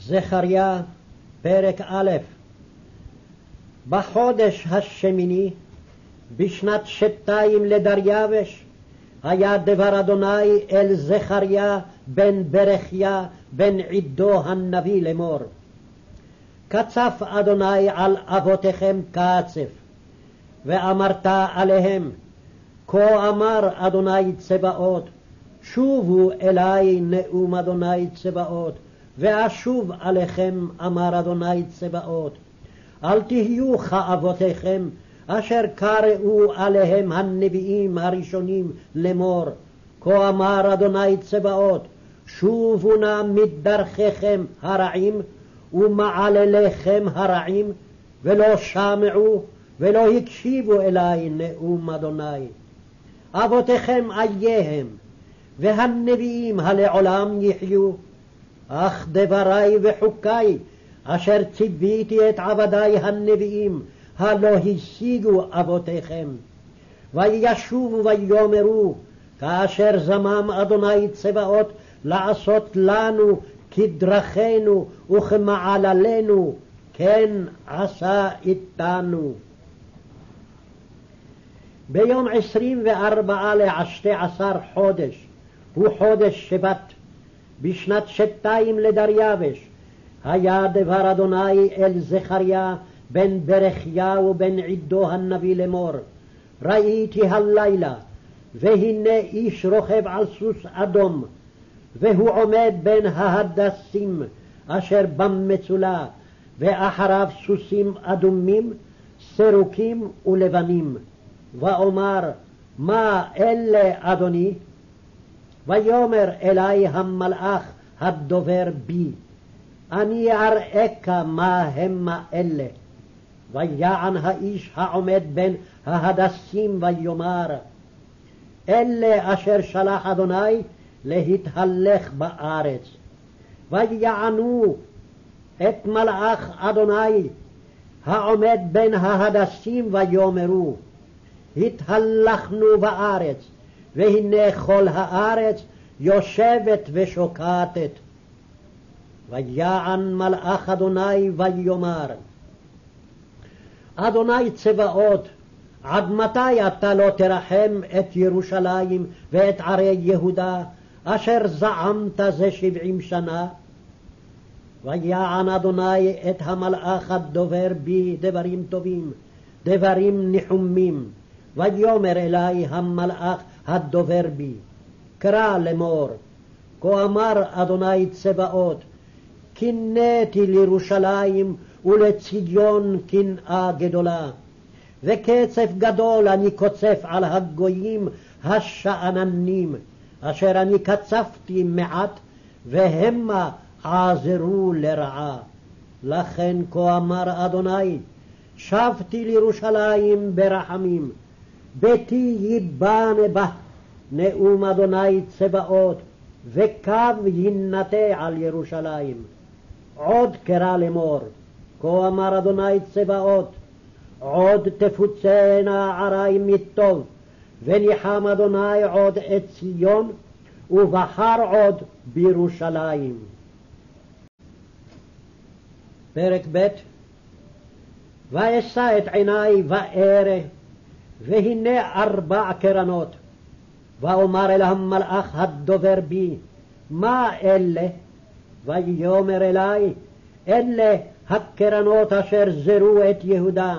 זכריה, פרק א' בחודש השמיני, בשנת שתיים לדריווש, היה דבר אדוני אל זכריה בן ברכיה בן עדו הנביא לאמור. קצף אדוני על אבותיכם קצף, ואמרת עליהם, כה אמר אדוני צבאות, שובו אלי נאום אדוני צבאות, ואשוב עליכם, אמר אדוני צבאות. אל תהיו כאבותיכם, אשר קראו עליהם הנביאים הראשונים לאמור. כה אמר אדוני צבאות, שובו נא מדרכיכם הרעים ומעלליכם הרעים, ולא שמעו ולא הקשיבו אלי נאום אדוני. אבותיכם אייהם, והנביאים הלעולם יחיו, אך דברי וחוקי, אשר ציוויתי את עבדי הנביאים, הלא השיגו אבותיכם. וישובו ויאמרו, כאשר זמם אדוני צבאות לעשות לנו כדרכנו וכמעללינו, כן עשה איתנו. ביום עשרים וארבעה לעשתי עשר חודש, הוא חודש שבת, בשנת שתיים לדריווש, היה דבר אדוני אל זכריה בן ברכיה ובן עדו הנביא לאמור, ראיתי הלילה, והנה איש רוכב על סוס אדום, והוא עומד בין ההדסים אשר במצולה, ואחריו סוסים אדומים, סרוקים ולבנים. ואומר, מה אלה, אדוני? ויאמר אלי המלאך הדובר בי, אני אראך מה המה אלה. ויען האיש העומד בין ההדסים ויאמר, אלה אשר שלח אדוני להתהלך בארץ. ויענו את מלאך אדוני העומד בין ההדסים ויאמרו, התהלכנו בארץ, והנה כל הארץ יושבת ושוקטת. ויען מלאך אדוני ויאמר, אדוני צבאות, עד מתי אתה לא תרחם את ירושלים ואת ערי יהודה, אשר זעמת זה שבעים שנה? ויען אדוני את המלאך הדובר בי דברים טובים, דברים ניחומים. ויאמר אלי המלאך הדובר בי, קרא לאמור, כה אמר אדוני צבאות, קינאתי לירושלים ולציון קנאה גדולה, וקצף גדול אני קוצף על הגויים השאננים, אשר אני קצפתי מעט, והמה עזרו לרעה. לכן כה אמר אדוני, שבתי לירושלים ברחמים, ביתי ייבנה בה, נאום אדוני צבאות, וקו יינטה על ירושלים. עוד קרא לאמור, כה אמר אדוני צבאות, עוד תפוצנה ערי מטוב, וניחם אדוני עוד את ציון, ובחר עוד בירושלים. פרק ב' ואשא את עיני וארא, והנה ארבע קרנות. ואומר אל המלאך הדובר בי, מה אלה? ויאמר אלי, אלה הקרנות אשר זרו את יהודה,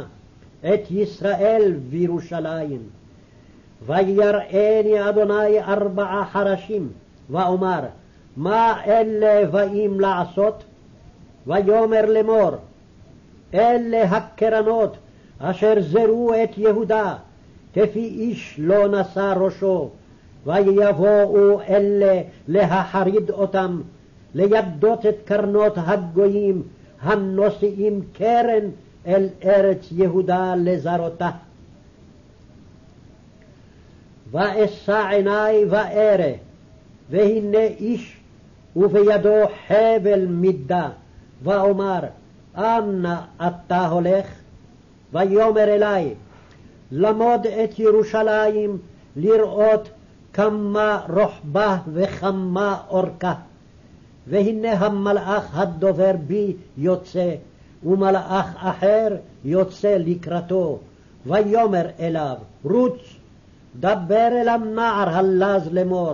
את ישראל וירושלים. ויראני אדוני ארבעה חרשים, ואומר, מה אלה באים לעשות? ויאמר לאמור, אלה הקרנות אשר זרו את יהודה, כפי איש לא נשא ראשו, ויבואו אלה להחריד אותם, לידות את קרנות הגויים הנושאים קרן אל ארץ יהודה לזרותה. ואשא עיני וארא, והנה איש ובידו חבל מידה, ואומר, אנה אתה הולך? ויאמר אלי, למוד את ירושלים לראות כמה רוחבה וכמה אורכה. והנה המלאך הדובר בי יוצא, ומלאך אחר יוצא לקראתו, ויאמר אליו, רוץ, דבר אל הנער הלז לאמור,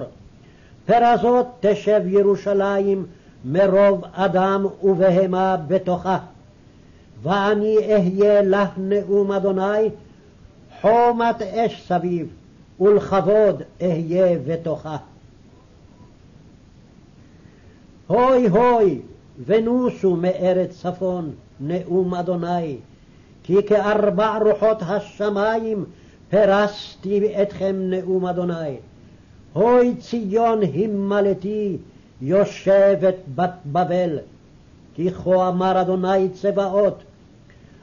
פרזות תשב ירושלים מרוב אדם ובהמה בתוכה. ואני אהיה לך נאום אדוני, חומת אש סביב, ולכבוד אהיה בתוכה. הוי הוי, ונוסו מארץ צפון, נאום אדוני, כי כארבע רוחות השמיים פרסתי אתכם נאום אדוני. הוי ציון הימלתי, יושבת בת בבל, כי כה אמר אדוני צבאות,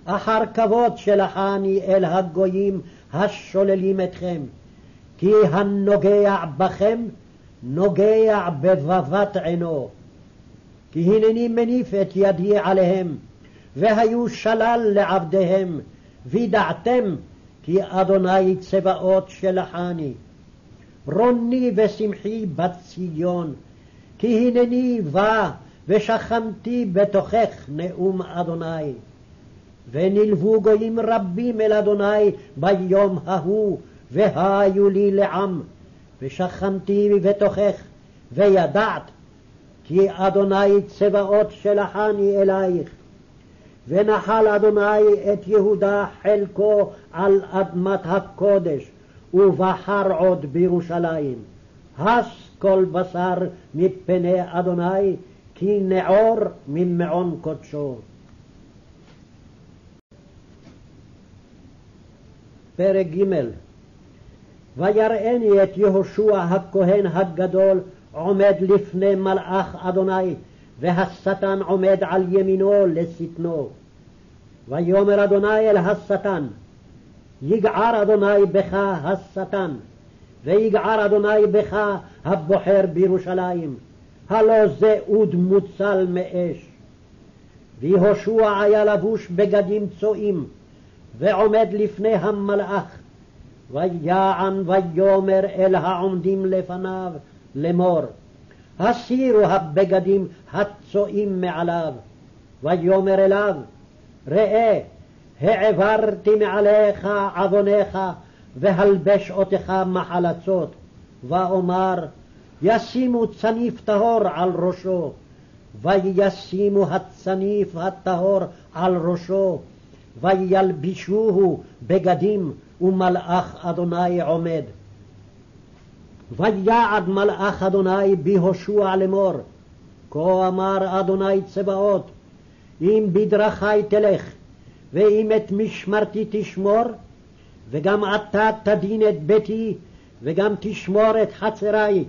אחר כבוד שלחני אל הגויים השוללים אתכם, כי הנוגע בכם נוגע בבבת עינו. כי הנני מניף את ידי עליהם, והיו שלל לעבדיהם, וידעתם כי אדוני צבאות שלחני. רוני ושמחי בת ציון, כי הנני בא ושכנתי בתוכך נאום אדוני. ונלוו גויים רבים אל אדוני ביום ההוא, והיו לי לעם, ושכנתי בתוכך, וידעת כי אדוני צבאות שלחני אלייך. ונחל אדוני את יהודה חלקו על אדמת הקודש, ובחר עוד בירושלים. הס כל בשר מפני אדוני, כי נעור ממעון קודשו. פרק ג' ויראני את יהושע הכהן הגדול עומד לפני מלאך אדוני, והשטן עומד על ימינו לשטנו. ויאמר אדוני אל השטן, יגער אדוני בך השטן, ויגער אדוני בך הבוחר בירושלים, הלא זה אוד מוצל מאש. ויהושע היה לבוש בגדים צועים, ועומד לפני המלאך, ויען ויאמר אל העומדים לפניו לאמור, הסירו הבגדים הצועים מעליו, ויאמר אליו, ראה, העברתי מעליך עווניך, והלבש אותך מחלצות, ואומר, ישימו צניף טהור על ראשו, וישימו הצניף הטהור על ראשו, וילבישוהו בגדים, ומלאך אדוני עומד. ויעד מלאך אדוני בהושע לאמור, כה אמר אדוני צבאות, אם בדרכי תלך, ואם את משמרתי תשמור, וגם אתה תדין את ביתי, וגם תשמור את חצרי,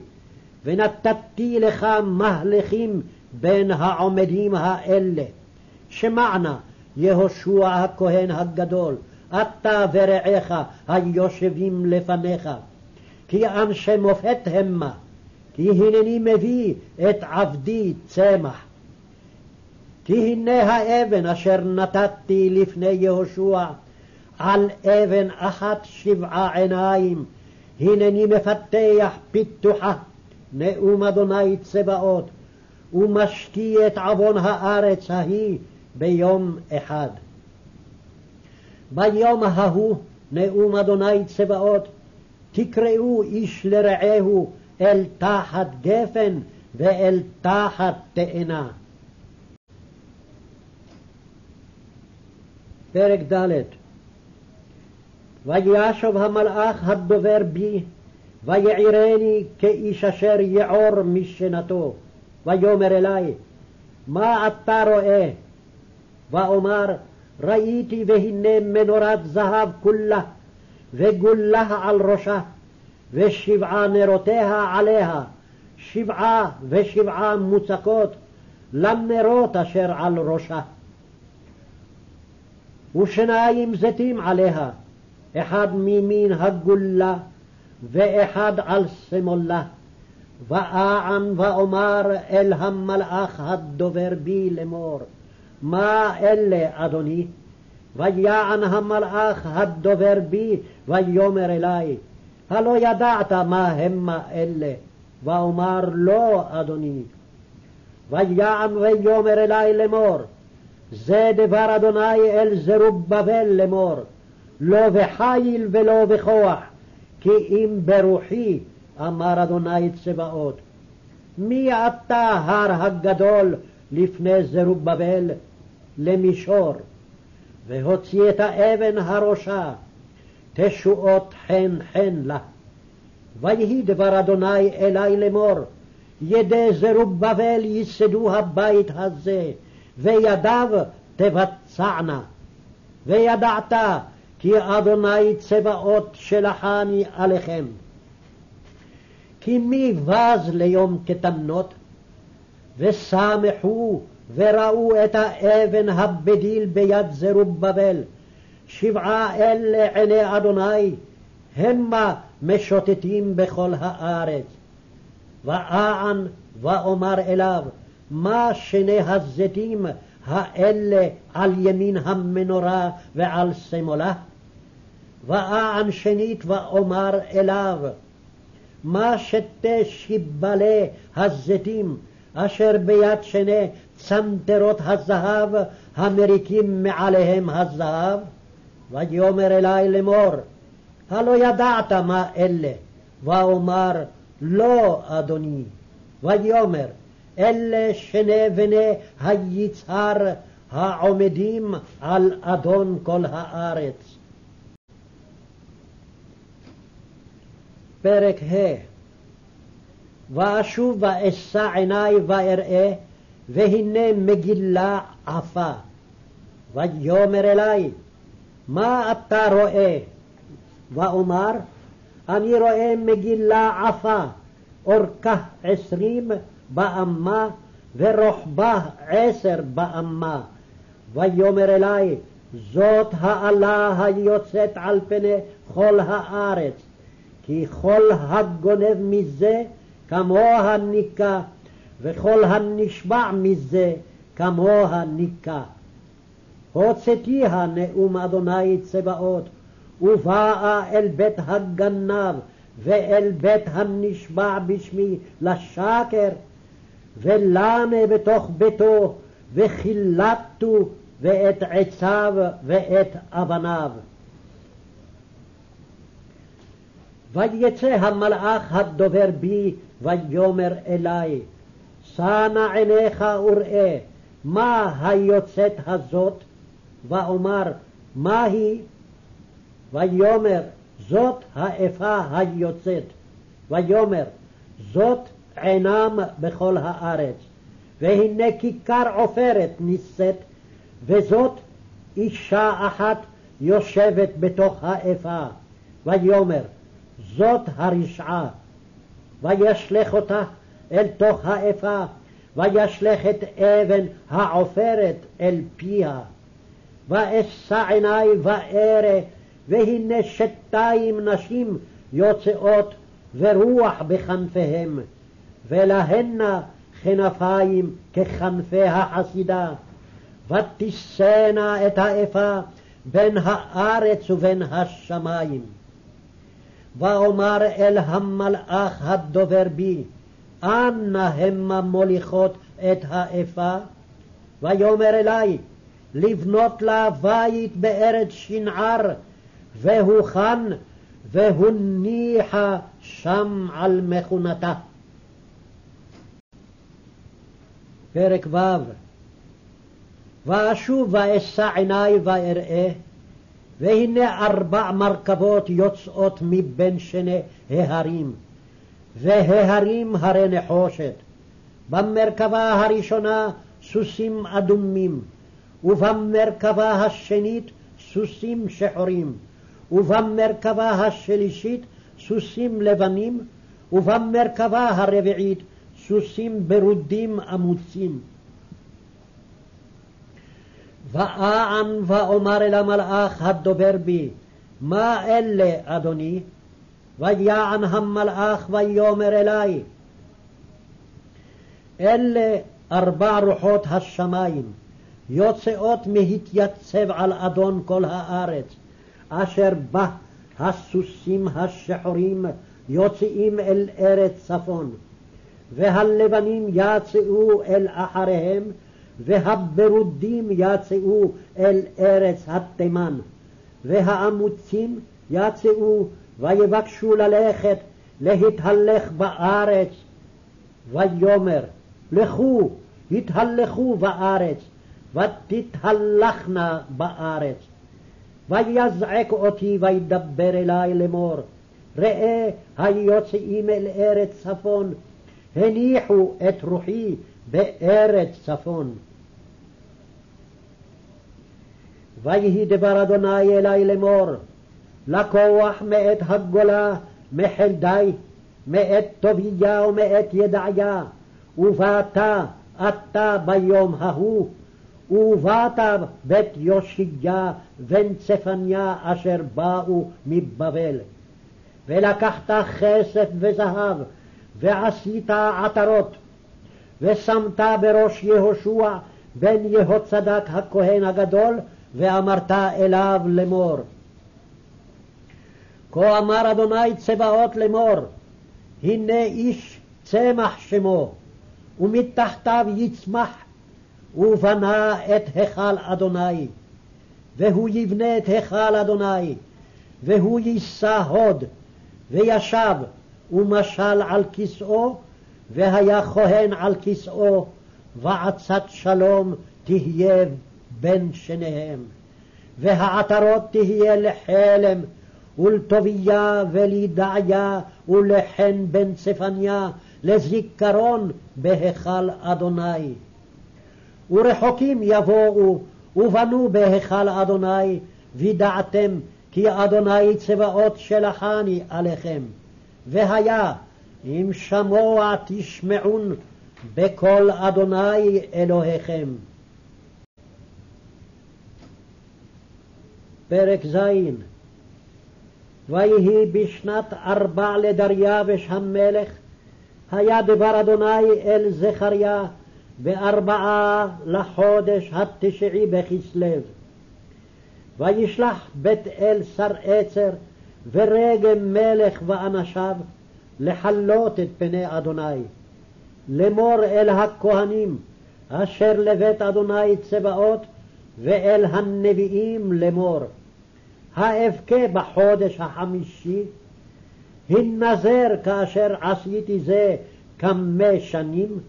ונתתי לך מהלכים בין העומדים האלה. שמענה יהושע הכהן הגדול, אתה ורעך היושבים לפניך. כי אנשי מופת המה, כי הנני מביא את עבדי צמח. כי הנה האבן אשר נתתי לפני יהושע, על אבן אחת שבעה עיניים, הנני מפתח פיתוחה, נאום אדוני צבאות, ומשקי את עוון הארץ ההיא ביום אחד. ביום ההוא, נאום אדוני צבאות, תקראו איש לרעהו אל תחת גפן ואל תחת תאנה. פרק ד' וישוב המלאך הדובר בי, ויעירני כאיש אשר יעור משנתו, ויאמר אלי, מה אתה רואה? ואומר, ראיתי והנה מנורת זהב כולה, וגולה על ראשה, ושבעה נרותיה עליה, שבעה ושבעה מוצקות לנרות אשר על ראשה. ושניים זיתים עליה, אחד ממין הגולה, ואחד על שמאלה. ואען ואומר אל המלאך הדובר בי לאמור, מה אלה, אדוני? ויען המלאך הדובר בי, ויאמר אלי, הלא ידעת מה המה אלה, ואומר לא, אדוני. ויען ויאמר אלי לאמור, זה דבר אדוני אל זרובבל לאמור, לא בחיל ולא בכוח, כי אם ברוחי, אמר אדוני צבאות. מי אתה הר הגדול לפני זרובבל למישור, והוציא את האבן הראשה, תשועות חן חן לה. ויהי דבר אדוני אלי לאמור, ידי זרובבל ייסדו הבית הזה, וידיו תבצענה. וידעת כי אדוני צבאות שלחני עליכם. כי מי בז ליום קטנות, ושמחו וראו את האבן הבדיל ביד זרובבל, שבעה אלה עיני אדוני, המה משוטטים בכל הארץ. ואען ואומר אליו, מה שני הזיתים האלה על ימין המנורה ועל שמאלה? ואען שנית ואומר אליו, מה שתי שיבלי הזיתים אשר ביד שני צנתרות הזהב המריקים מעליהם הזהב? ויאמר אלי לאמור, הלא ידעת מה אלה? ואומר, לא, אדוני. ויאמר, אלה שני בני היצהר העומדים על אדון כל הארץ. פרק ה' ואשוב ואשא עיני ואראה, והנה מגילה עפה. ויאמר אלי, מה אתה רואה? ואומר, אני רואה מגילה עפה, אורכה עשרים באמה, ורוחבה עשר באמה. ויאמר אלי, זאת האלה היוצאת על פני כל הארץ, כי כל הגונב מזה כמוה ניקה, וכל הנשבע מזה כמוה ניקה. הוצאתיה נאום אדוני צבאות, ובאה אל בית הגנב ואל בית הנשבע בשמי לשקר, ולמה בתוך ביתו, וחילטו ואת עציו ואת אבניו. ויצא המלאך הדובר בי, ויאמר אלי, שא נא עיניך וראה, מה היוצאת הזאת? ואומר, מה היא? ויאמר, זאת האפה היוצאת. ויאמר, זאת עינם בכל הארץ. והנה כיכר עופרת נישאת, וזאת אישה אחת יושבת בתוך האפה. ויאמר, זאת הרשעה. וישלך אותה אל תוך האפה, וישלך את אבן העופרת אל פיה. ואשא עיני וארא, והנה שתיים נשים יוצאות, ורוח בכנפיהם, ולהנה כנפיים ככנפי החסידה, ותישאנה את האפה בין הארץ ובין השמיים. ואומר אל המלאך הדובר בי, אנה המה מוליכות את האפה? ויאמר אלי, לבנות לה בית בארץ שנער, והוכן, והוניחה שם על מכונתה. פרק ו' ואשוב ואשא עיני ואראה, והנה ארבע מרכבות יוצאות מבין שני ההרים, וההרים הרי נחושת. במרכבה הראשונה סוסים אדומים, ובמרכבה השנית סוסים שחורים, ובמרכבה השלישית סוסים לבנים, ובמרכבה הרביעית סוסים ברודים עמוצים. ואען ואומר אל המלאך הדובר בי, מה אלה, אדוני? ויען המלאך ויאמר אלי, אלה ארבע רוחות השמיים, יוצאות מהתייצב על אדון כל הארץ, אשר בה הסוסים השחורים יוצאים אל ארץ צפון. והלבנים יצאו אל אחריהם, והברודים יצאו אל ארץ התימן, והאמוצים יצאו ויבקשו ללכת להתהלך בארץ, ויאמר לכו התהלכו בארץ, ותתהלכנה בארץ. ויזעק אותי וידבר אלי לאמור, ראה היוצאים אל ארץ צפון, הניחו את רוחי בארץ צפון. ויהי דבר אדוני אלי לאמור, לקוח מאת הגולה, מחלדי, מאת טוביה ומאת ידעיה, ובאת אתה ביום ההוא, ובאת בית יושיה בן צפניה אשר באו מבבל. ולקחת כסף וזהב, ועשית עטרות, ושמת בראש יהושע בן יהוצדק הכהן הגדול, ואמרת אליו לאמור. כה אמר אדוני צבאות לאמור, הנה איש צמח שמו, ומתחתיו יצמח, ובנה את היכל אדוני. והוא יבנה את היכל אדוני, והוא יישא הוד, וישב, ומשל על כסאו, והיה כהן על כסאו, ועצת שלום תהיה בין שניהם. והעטרות תהיה לחלם, ולטוביה ולידעיה ולחן בן צפניה, לזיכרון בהיכל אדוני. ורחוקים יבואו, ובנו בהיכל אדוני, וידעתם כי אדוני צבאות שלחני עליכם. והיה אם שמוע תשמעון בקול אדוני אלוהיכם. פרק ז' ויהי בשנת ארבע לדריווש המלך, היה דבר אדוני אל זכריה בארבעה לחודש התשעי בכסלו. וישלח בית אל שר עצר ורגם מלך ואנשיו לחלות את פני אדוני. לאמור אל הכהנים אשר לבית אדוני צבאות ואל הנביאים לאמור. האבכה בחודש החמישי, הנזר כאשר עשיתי זה כמה שנים.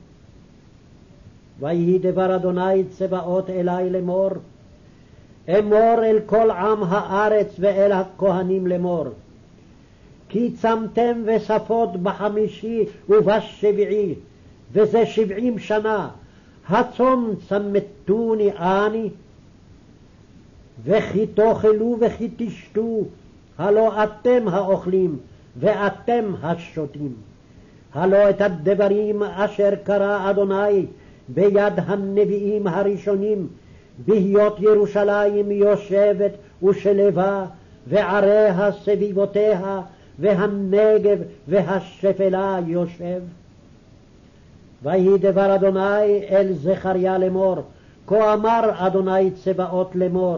ויהי דבר אדוני צבאות אלי לאמור, אמור אל כל עם הארץ ואל הכהנים לאמור, כי צמתם וספות בחמישי ובשביעי, וזה שבעים שנה, הצום צמתוני אני, וכי תאכלו וכי תשתו, הלא אתם האוכלים, ואתם השותים. הלא את הדברים אשר קרא אדוני ביד הנביאים הראשונים, בהיות ירושלים יושבת ושלווה, ועריה סביבותיה, והנגב והשפלה יושב. ויהי דבר אדוני אל זכריה לאמור, כה אמר אדוני צבאות לאמור,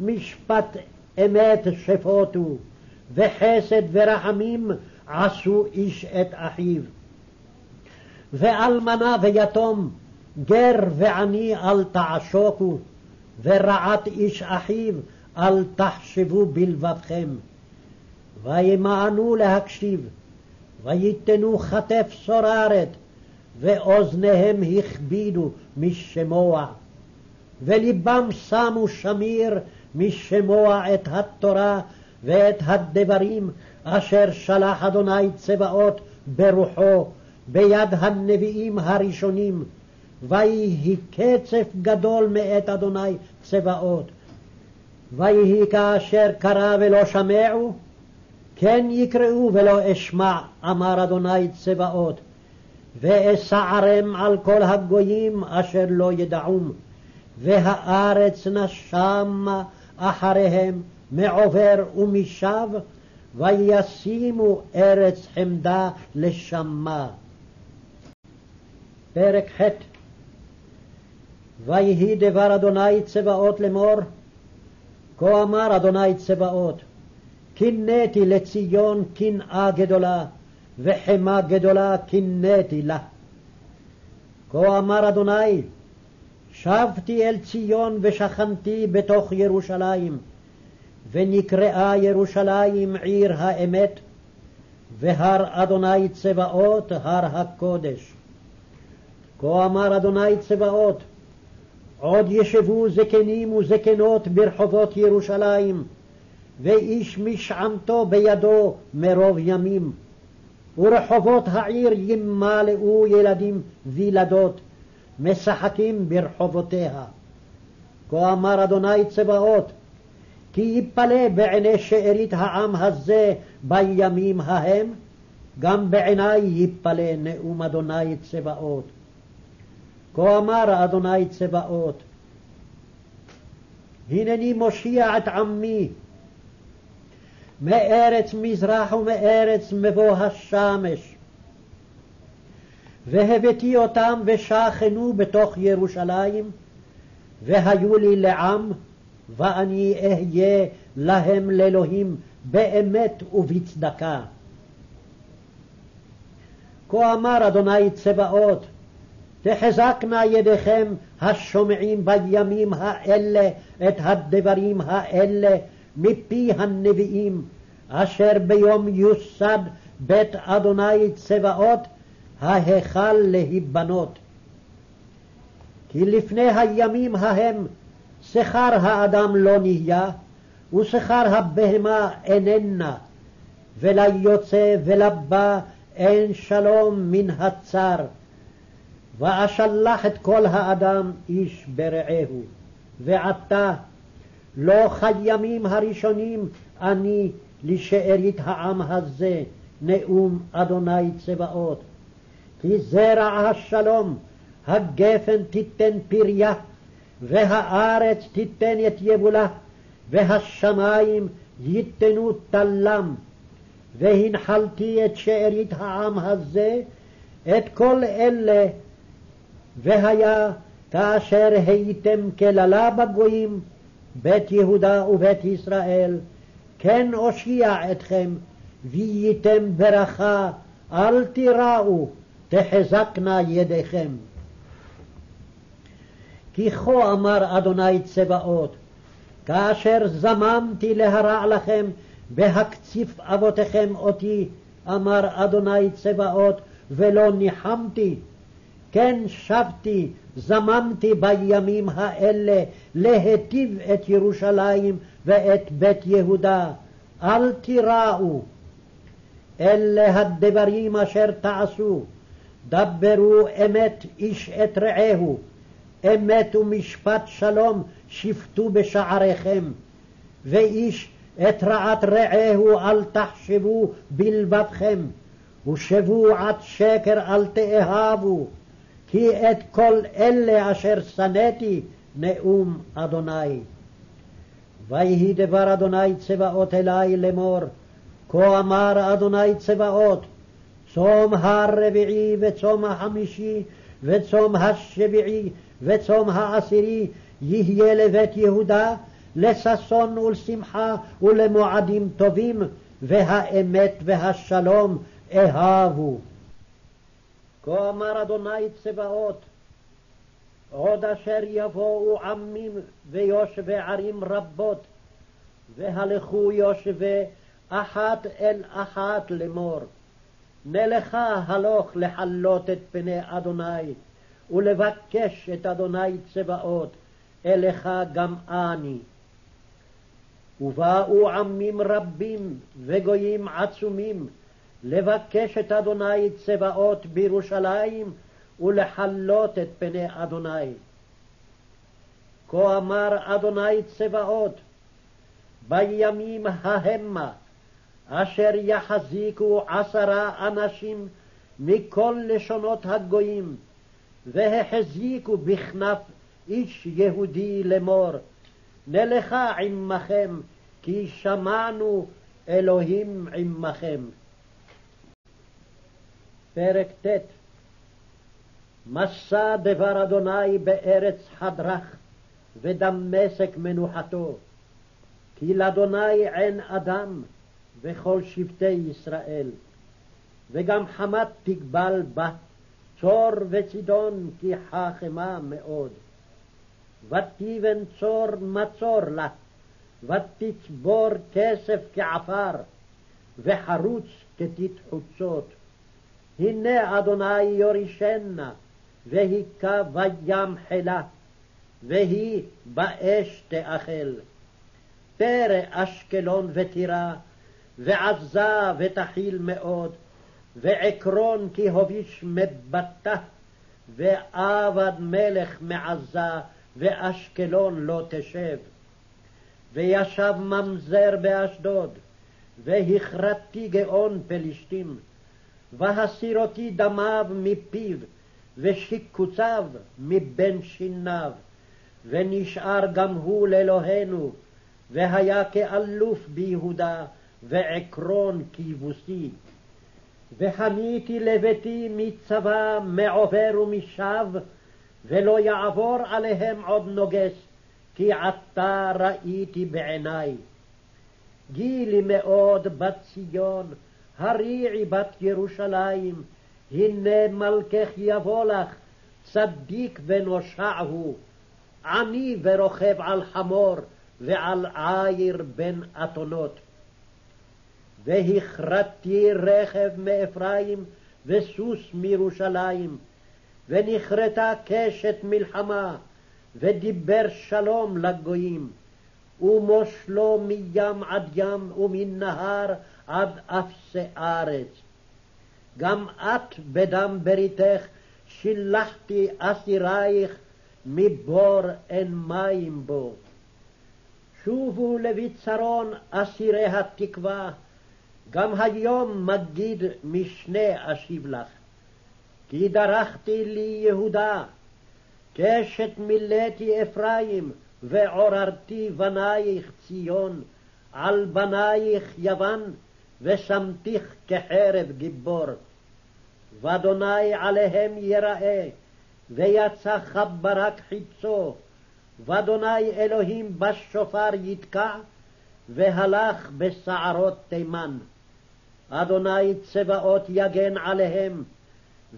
משפט אמת שפוטו, וחסד ורחמים עשו איש את אחיו. ואלמנה ויתום, גר ועני אל תעשוקו, ורעת איש אחיו אל תחשבו בלבבכם. וימענו להקשיב, ויתנו כתף סוררת, ואוזניהם הכבידו משמוע. ולבם שמו שמיר משמוע את התורה ואת הדברים אשר שלח אדוני צבאות ברוחו ביד הנביאים הראשונים, ויהי קצף גדול מאת אדוני צבאות. ויהי כאשר קרא ולא שמעו, כן יקראו ולא אשמע, אמר אדוני צבאות, ואסערם על כל הגויים אשר לא ידעום. והארץ נשמה אחריהם מעובר ומשב, וישימו ארץ חמדה לשמה. פרק ח' ויהי דבר אדוני צבאות לאמור, כה אמר אדוני צבאות, קינאתי לציון קנאה גדולה, וחמה גדולה קינאתי לה. כה אמר אדוני, שבתי אל ציון ושכנתי בתוך ירושלים, ונקראה ירושלים עיר האמת, והר אדוני צבאות הר הקודש. כה אמר אדוני צבאות, עוד ישבו זקנים וזקנות ברחובות ירושלים, ואיש משענתו בידו מרוב ימים. ורחובות העיר ימלאו ילדים וילדות, משחקים ברחובותיה. כה אמר אדוני צבאות, כי יפלא בעיני שארית העם הזה בימים ההם, גם בעיני יפלא נאום אדוני צבאות. כה אמר אדוני צבאות, הנני מושיע את עמי מארץ מזרח ומארץ מבוא השמש. והבאתי אותם ושכנו בתוך ירושלים, והיו לי לעם, ואני אהיה להם לאלוהים באמת ובצדקה. כה אמר אדוני צבאות, תחזקנה ידיכם השומעים בימים האלה את הדברים האלה מפי הנביאים, אשר ביום יוסד בית אדוני צבאות, ההיכל להיבנות. כי לפני הימים ההם שכר האדם לא נהיה, ושכר הבהמה איננה, וליוצא ולבא אין שלום מן הצר. ואשלח את כל האדם איש ברעהו. ועתה לא כימים הראשונים אני לשארית העם הזה, נאום אדוני צבאות. כי זרע השלום, הגפן תיתן פריה, והארץ תיתן את יבולה, והשמיים ייתנו תלם. והנחלתי את שארית העם הזה, את כל אלה, והיה כאשר הייתם כללה בגויים, בית יהודה ובית ישראל, כן אושיע אתכם, וייתם ברכה, אל תיראו, תחזקנה ידיכם. כי כה אמר אדוני צבאות, כאשר זממתי להרע לכם בהקציף אבותיכם אותי, אמר אדוני צבאות, ולא ניחמתי, כן שבתי, זממתי בימים האלה להיטיב את ירושלים ואת בית יהודה, אל תיראו. אלה הדברים אשר תעשו, דברו אמת איש את רעהו, אמת ומשפט שלום שפטו בשעריכם, ואיש את רעת רעהו אל תחשבו בלבבכם, ושבועת שקר אל תאהבו, כי את כל אלה אשר שנאתי נאום אדוני. ויהי דבר אדוני צבאות אלי לאמור, כה אמר אדוני צבאות, צום הרביעי וצום החמישי וצום השביעי וצום העשירי יהיה לבית יהודה לששון ולשמחה ולמועדים טובים, והאמת והשלום אהבו. כה אמר אדוני צבאות, עוד אשר יבואו עמים ויושבי ערים רבות, והלכו יושבי אחת אל אחת לאמור. נלכה הלוך לחלות את פני אדוני, ולבקש את אדוני צבאות, אליך גם אני. ובאו עמים רבים וגויים עצומים, לבקש את אדוני צבאות בירושלים ולחלות את פני אדוני. כה אמר אדוני צבאות, בימים ההמה, אשר יחזיקו עשרה אנשים מכל לשונות הגויים, והחזיקו בכנף איש יהודי לאמור, נלכה עמכם, כי שמענו אלוהים עמכם. פרק ט' מסע דבר אדוני בארץ חדרך, ודמשק מנוחתו. כי לאדוני עין אדם, וכל שבטי ישראל. וגם חמת תגבל בה, צור וצידון כי חכמה מאוד. ותיבן צור מצור לה, ותצבור כסף כעפר, וחרוץ כתית חוצות. הנה אדוני יורישנה, והיכה בים חילה, והיא באש תאכל. פרא אשקלון וטירה, ועזה ותחיל מאוד, ועקרון כי הוביש מבטה, ועבד מלך מעזה, ואשקלון לא תשב. וישב ממזר באשדוד, והכרתי גאון פלישתים, והסירותי דמיו מפיו, ושיקוציו מבין שיניו, ונשאר גם הוא לאלוהינו, והיה כאלוף ביהודה, ועקרון כיבוסי. וחניתי לביתי מצבא מעובר ומשב, ולא יעבור עליהם עוד נוגס, כי עתה ראיתי בעיני. גילי מאוד בת ציון, הריעי בת ירושלים, הנה מלכך יבוא לך, צדיק ונושע הוא, עני ורוכב על חמור, ועל עיר בין אתונות. והכרתי רכב מאפרים וסוס מירושלים, ונכרתה קשת מלחמה, ודיבר שלום לגויים, ומושלו מים עד ים ומן נהר עד אפסי ארץ. גם את בדם בריתך שילחתי אסירייך, מבור אין מים בו. שובו לביצרון אסירי התקווה, גם היום מגיד משנה אשיב לך. כי דרכתי לי יהודה, קשת מילאתי אפרים, ועוררתי בנייך ציון, על בנייך יוון, ושמתיך כחרב גיבור. ואדוני עליהם יראה, ויצא חברק חיצו, ואדוני אלוהים בשופר יתקע, והלך בסערות תימן. אדוני צבאות יגן עליהם,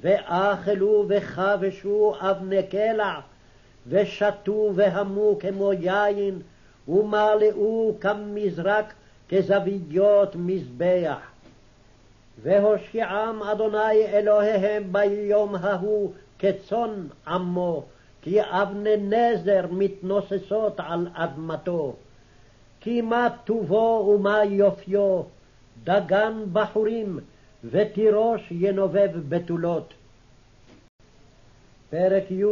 ואכלו וכבשו אבני קלע, ושתו והמו כמו יין, ומלאו כמזרק כזוויות מזבח. והושיעם אדוני אלוהיהם ביום ההוא כצאן עמו, כי אבני נזר מתנוססות על אדמתו. כי מה טובו ומה יופיו, דגן בחורים, ותירוש ינובב בתולות. פרק י'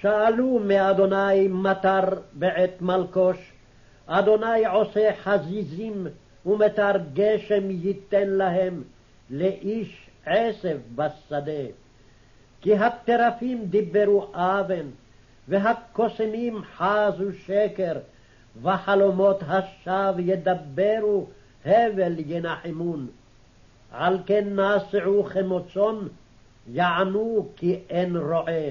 שאלו מאדוני מטר בעת מלקוש, אדוני עושה חזיזים ומטר גשם ייתן להם, לאיש עשב בשדה. כי הטרפים דיברו אבן, והקוסמים חזו שקר, וחלומות השווא ידברו, הבל ינחמון. על כן נסעו כמו צאן, יענו כי אין רועה.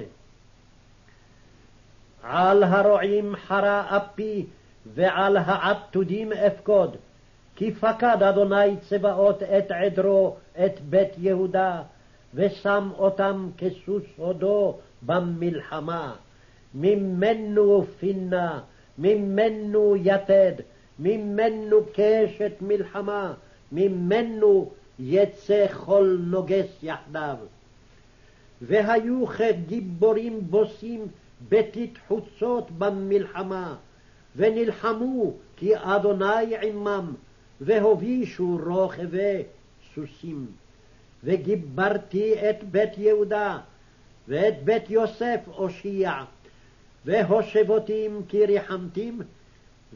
על הרועים חרה אפי, ועל העתודים אפקוד. כי פקד אדוני צבאות את עדרו, את בית יהודה, ושם אותם כסוס הודו במלחמה. ממנו פינה, ממנו יתד, ממנו קשת מלחמה, ממנו יצא כל נוגס יחדיו. והיו כגיבורים בוסים בתית חוצות במלחמה, ונלחמו כי אדוני עמם, והובישו רוכבי סוסים. וגיברתי את בית יהודה, ואת בית יוסף אושיע, והושבותים כי ריחמתים,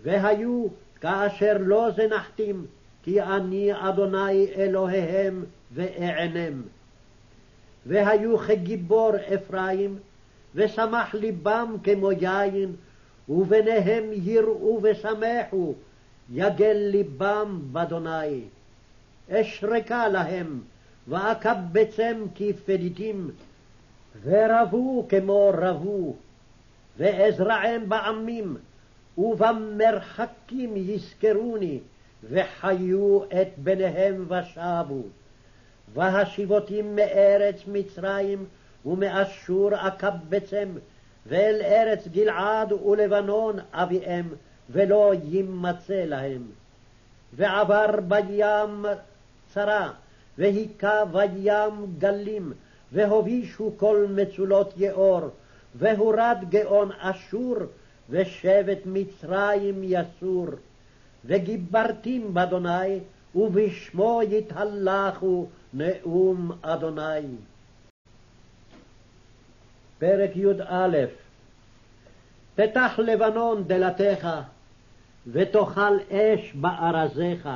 והיו כאשר לא זנחתים, כי אני אדוני אלוהיהם ואענם. והיו כגיבור אפרים, ושמח ליבם כמו יין, ובניהם יראו ושמחו, יגל ליבם באדוני. אשרקה להם, ואקבצם כפליטים, ורבו כמו רבו, ואזרעם בעמים, ובמרחקים יזכרוני, וחיו את בניהם ושבו. והשיבותים מארץ מצרים ומאשור אקבצם, ואל ארץ גלעד ולבנון אביהם, ולא יימצא להם. ועבר בים צרה, והיכה בים גלים, והובישו כל מצולות יאור, והורד גאון אשור, ושבט מצרים יסור. וגיברתים באדוני, ובשמו יתהלכו נאום אדוני. פרק י"א פתח לבנון דלתך, ותאכל אש בארזיך.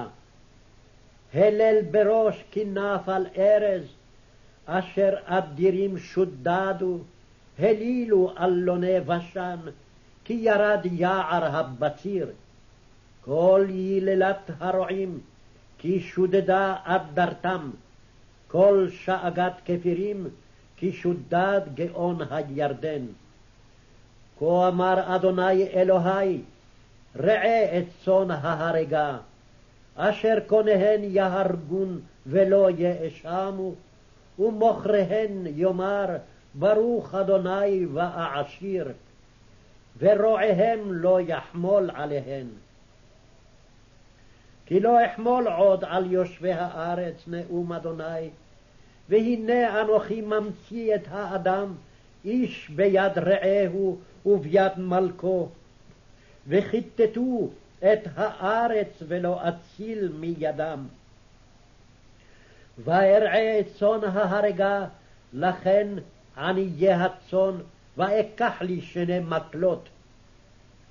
הלל בראש כי נפל ארז, אשר אדירים שודדו, הלילו אלוני בשן, כי ירד יער הבציר. כל יללת הרועים, כי שודדה אדרתם, כל שאגת כפירים, כי שודד גאון הירדן. כה אמר אדוני אלוהי, ראה את צאן ההרגה, אשר קוניהן יהרגון ולא יאשמו, ומוכריהן יאמר, ברוך אדוני ואעשיר, ורועיהם לא יחמול עליהן. כי לא אחמול עוד על יושבי הארץ נאום אדוני, והנה אנוכי ממציא את האדם, איש ביד רעהו וביד מלכו, וכיתתו את הארץ ולא אציל מידם. וארעה צאן ההרגה, לכן עניי הצאן, ואקח לי שני מקלות.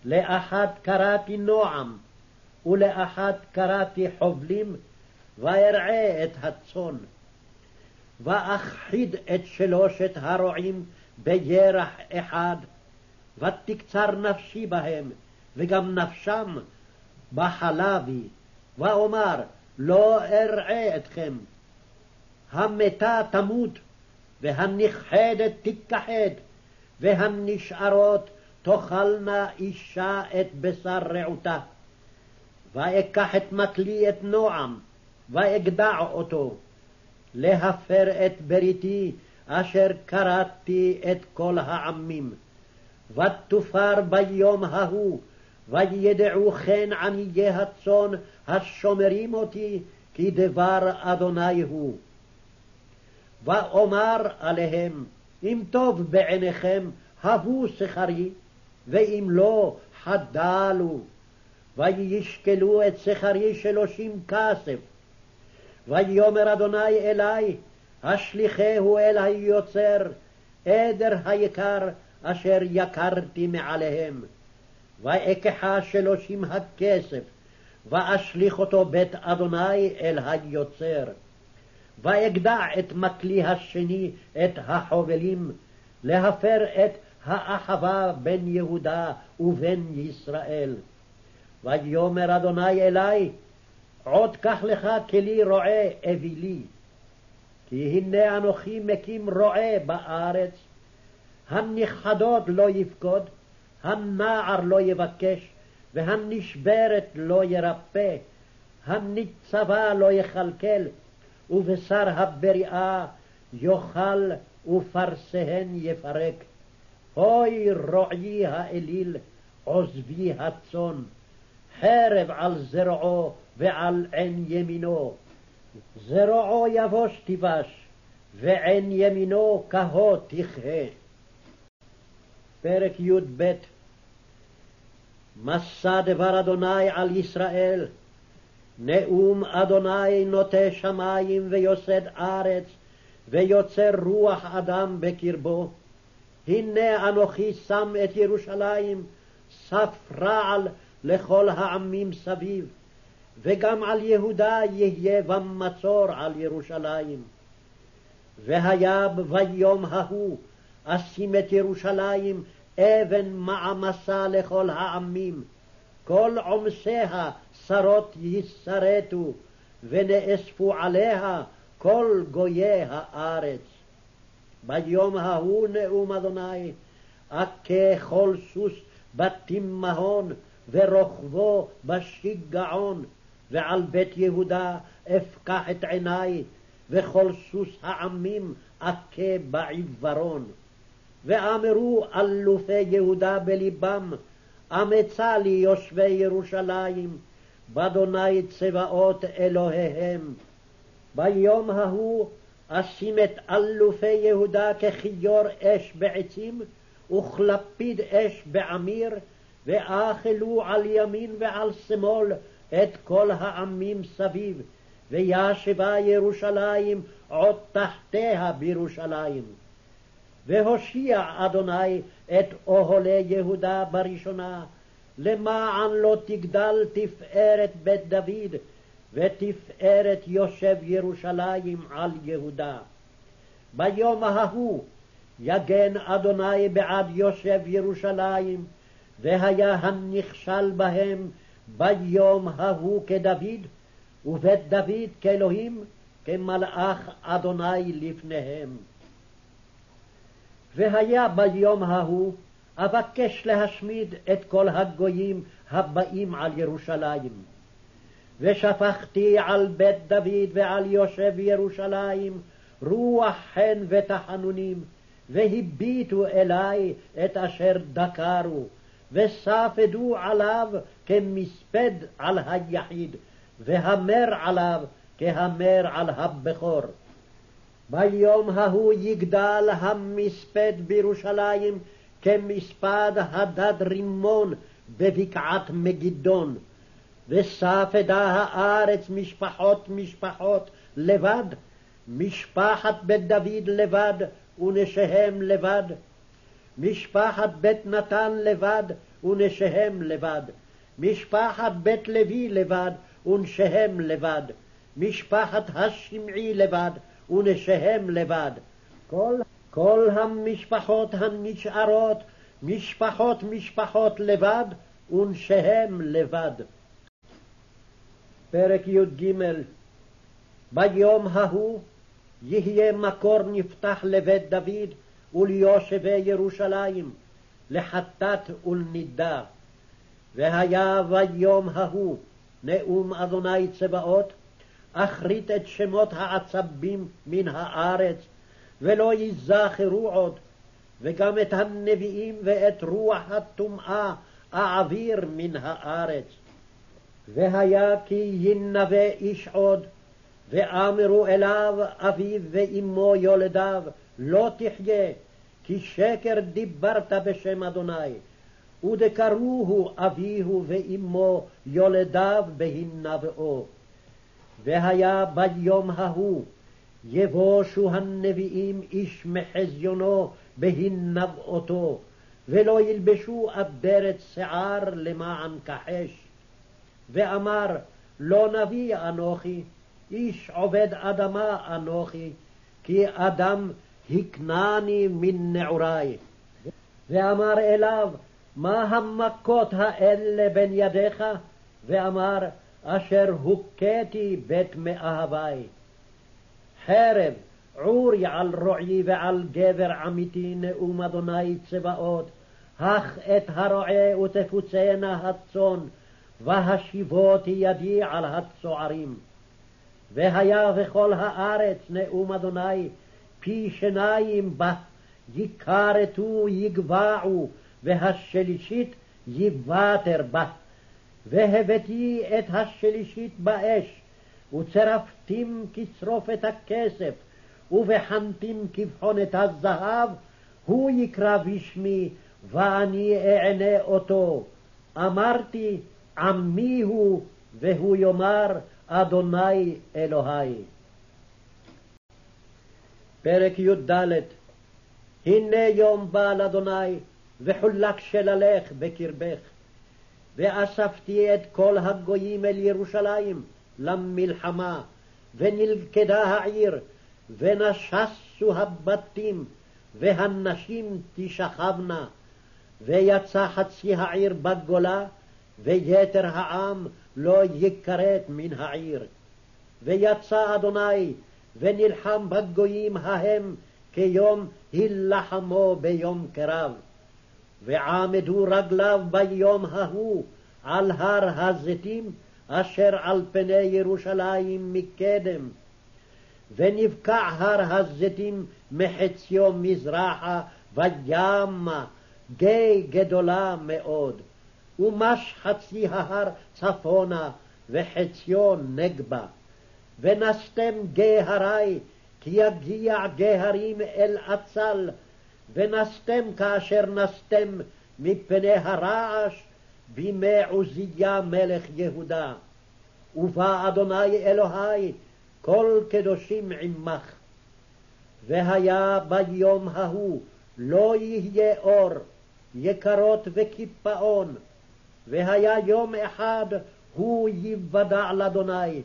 לאחד קראתי נועם, ולאחד קראתי חובלים, וארעה את הצאן. ואכחיד את שלושת הרועים בירח אחד, ותקצר נפשי בהם, וגם נפשם בחלבי, ואומר, לא אראה אתכם. המתה תמות, והנכחדת תיכחד, והנשארות תאכלנה אישה את בשר רעותה. ואקח את מקלי את נועם, ואגדע אותו, להפר את בריתי, אשר כרתתי את כל העמים. ותופר ביום ההוא, וידעו כן עניי הצאן השומרים אותי, כי דבר אדוני הוא. ואומר עליהם, אם טוב בעיניכם, הבו שכרי, ואם לא, חדלו. וישקלו את שכרי שלושים כסף. ויאמר אדוני אלי, השליחהו אל היוצר, עדר היקר אשר יקרתי מעליהם. ואקחה שלושים הכסף, ואשליך אותו בית אדוני אל היוצר. ואגדע את מקלי השני את החובלים, להפר את האחווה בין יהודה ובין ישראל. ויאמר אדוני אלי, עוד קח לך כלי רועה אווילי, כי הנה אנוכי מקים רועה בארץ, הנכחדות לא יפקוד, הנער לא יבקש, והנשברת לא ירפא, הניצבה לא יכלכל, ובשר הבריאה יאכל ופרסיהן יפרק. אוי רועי האליל, עוזבי הצאן, חרב על זרעו ועל עין ימינו. זרועו יבוש תיבש, ועין ימינו כהו תכהה. פרק י"ב מסע דבר אדוני על ישראל, נאום אדוני נוטה שמים ויוסד ארץ, ויוצר רוח אדם בקרבו. הנה אנוכי שם את ירושלים, סף רעל לכל העמים סביב, וגם על יהודה יהיה במצור על ירושלים. והיה ביום ההוא אשים את ירושלים אבן מעמסה לכל העמים, כל עומסיה שרות ישרתו, ונאספו עליה כל גויי הארץ. ביום ההוא נאום אדוני, אכה כל סוס בתימהון, ורוכבו בשיגעון, ועל בית יהודה אפקח את עיני, וכל סוס העמים אכה בעיוורון. ואמרו אלופי יהודה בלבם, אמצה לי יושבי ירושלים, באדוני צבאות אלוהיהם. ביום ההוא אשים את אלופי יהודה ככיור אש בעצים, וכלפיד אש בעמיר, ואכלו על ימין ועל שמאל את כל העמים סביב, וישבה ירושלים עוד תחתיה בירושלים. והושיע אדוני את אוהלי יהודה בראשונה, למען לא תגדל תפארת בית דוד, ותפארת יושב ירושלים על יהודה. ביום ההוא יגן אדוני בעד יושב ירושלים, והיה הנכשל בהם ביום ההוא כדוד, ובית דוד כאלוהים, כמלאך אדוני לפניהם. והיה ביום ההוא, אבקש להשמיד את כל הגויים הבאים על ירושלים. ושפכתי על בית דוד ועל יושב ירושלים רוח חן ותחנונים, והביטו אלי את אשר דקרו, וספדו עליו כמספד על היחיד, והמר עליו כהמר על הבכור. ביום ההוא יגדל המספד בירושלים כמספד הדד רימון בבקעת מגידון. וספדה הארץ משפחות משפחות לבד, משפחת בית דוד לבד ונשיהם לבד, משפחת בית נתן לבד ונשיהם לבד, משפחת בית לוי לבד ונשיהם לבד, משפחת השמעי לבד ונשיהם לבד. כל, כל המשפחות הנשארות, משפחות משפחות לבד ונשיהם לבד. פרק י"ג ביום ההוא יהיה מקור נפתח לבית דוד וליושבי ירושלים, לחטאת ולנידה. והיה ביום ההוא נאום אדוני צבאות, אחרית את שמות העצבים מן הארץ, ולא ייזכרו עוד, וגם את הנביאים ואת רוח הטומאה אעביר מן הארץ. והיה כי ינבא איש עוד, ואמרו אליו אביו ואמו יולדיו, לא תחיה, כי שקר דיברת בשם אדוני. ודקרוהו אביהו ואמו יולדיו בהנבאו. והיה ביום ההוא, יבושו הנביאים איש מחזיונו בהנבאותו, ולא ילבשו אברת שיער למען כחש. ואמר, לא נביא אנוכי, איש עובד אדמה אנוכי, כי אדם הקנני מן נעורי. ואמר אליו, מה המכות האלה בין ידיך? ואמר, אשר הוכיתי בית מאהבי. חרב, עורי על רועי ועל גבר עמיתי נאום אדוני צבאות, הך את הרועה ותפוצנה הצאן, והשיבותי ידי על הצוערים. והיה בכל הארץ נאום אדוני פי שניים בה, יכרתו יגבעו, והשלישית יבטר בה. והבאתי את השלישית באש, וצרפתים כשרופת הכסף, ובחנתים כבחונת הזהב, הוא יקרא בשמי, ואני אענה אותו. אמרתי, עמי הוא, והוא יאמר, אדוני אלוהי. פרק י"ד הנה יום בא לאדוני, וחולק שללך בקרבך. ואספתי את כל הגויים אל ירושלים למלחמה, ונלכדה העיר, ונשסו הבתים, והנשים תשכבנה, ויצא חצי העיר בגולה, ויתר העם לא יכרת מן העיר. ויצא אדוני, ונלחם בגויים ההם כיום הילחמו ביום קרב. ועמדו רגליו ביום ההוא על הר הזיתים, אשר על פני ירושלים מקדם. ונבקע הר הזיתים מחציו מזרחה, וימה גיא גדולה מאוד. ומש חצי ההר צפונה, וחציו נגבה. ונסתם גיא הרי, כי יגיע גיא הרים אל עצל, ונסתם כאשר נסתם מפני הרעש בימי עוזיה מלך יהודה. ובא אדוני אלוהי כל קדושים עמך. והיה ביום ההוא לא יהיה אור, יקרות וקיפאון, והיה יום אחד הוא ייוודע לאדוני,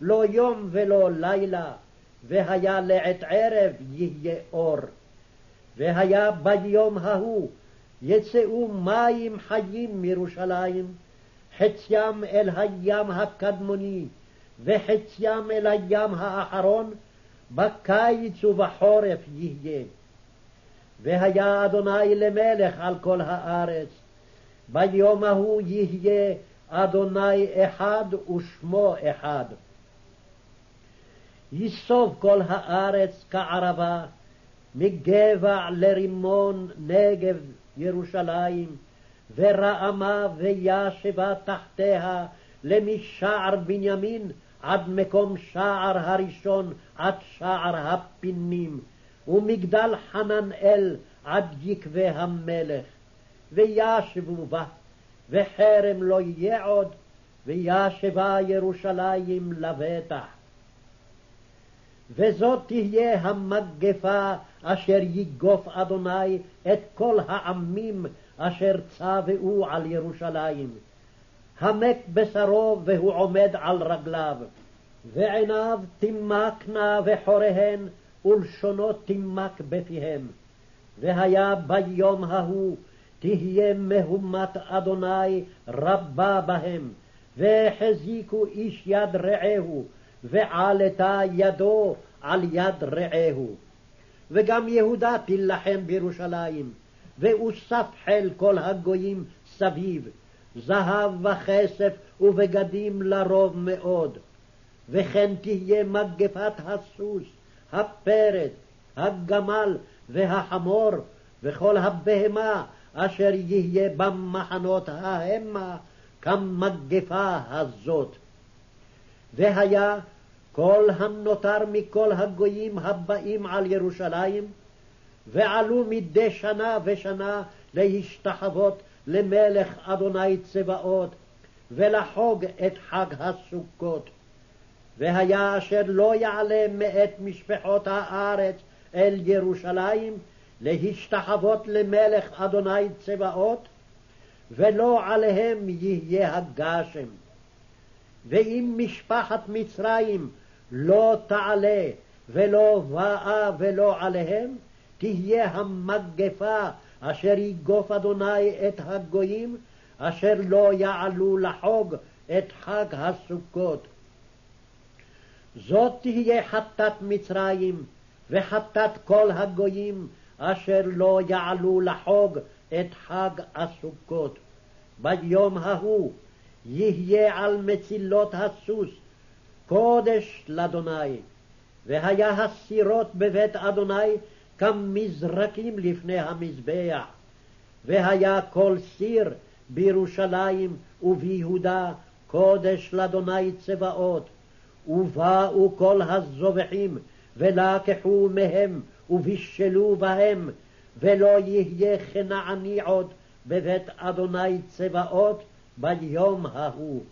לא יום ולא לילה, והיה לעת ערב יהיה אור. והיה ביום ההוא יצאו מים חיים מירושלים, חציים אל הים הקדמוני, וחציים אל הים האחרון, בקיץ ובחורף יהיה. והיה אדוני למלך על כל הארץ, ביום ההוא יהיה אדוני אחד ושמו אחד. יסוב כל הארץ כערבה, מגבע לרימון נגב ירושלים, ורעמה וישבה תחתיה למשער בנימין עד מקום שער הראשון עד שער הפינים, ומגדל חננאל עד יקבי המלך. וישבו בה, וחרם לא יהיה עוד, וישבה ירושלים לבטח. וזאת תהיה המגפה אשר יגוף אדוני את כל העמים אשר צבאו על ירושלים. המק בשרו והוא עומד על רגליו, ועיניו תמקנה וחוריהן, ולשונו תמק בפיהם. והיה ביום ההוא תהיה מהומת אדוני רבה בהם, והחזיקו איש יד רעהו, ועלתה ידו על יד רעהו. וגם יהודה תילחם בירושלים, ואוסף חיל כל הגויים סביב, זהב וכסף ובגדים לרוב מאוד. וכן תהיה מגפת הסוס, הפרד, הגמל והחמור, וכל הבהמה אשר יהיה במחנות ההמה כמגפה הזאת. והיה כל הנותר מכל הגויים הבאים על ירושלים, ועלו מדי שנה ושנה להשתחוות למלך אדוני צבאות, ולחוג את חג הסוכות. והיה אשר לא יעלה מאת משפחות הארץ אל ירושלים, להשתחוות למלך אדוני צבאות, ולא עליהם יהיה הגשם. ואם משפחת מצרים לא תעלה ולא באה ולא עליהם, תהיה המגפה אשר יגוף אדוני את הגויים, אשר לא יעלו לחוג את חג הסוכות. זאת תהיה חטאת מצרים, וחטאת כל הגויים, אשר לא יעלו לחוג את חג הסוכות. ביום ההוא יהיה על מצילות הסוס קודש לאדוני, והיה הסירות בבית אדוני כמזרקים לפני המזבח, והיה כל סיר בירושלים וביהודה קודש לאדוני צבאות, ובאו כל הזובחים ולקחו מהם ובישלו בהם, ולא יהיה כנעני עוד בבית אדוני צבאות ביום ההוא.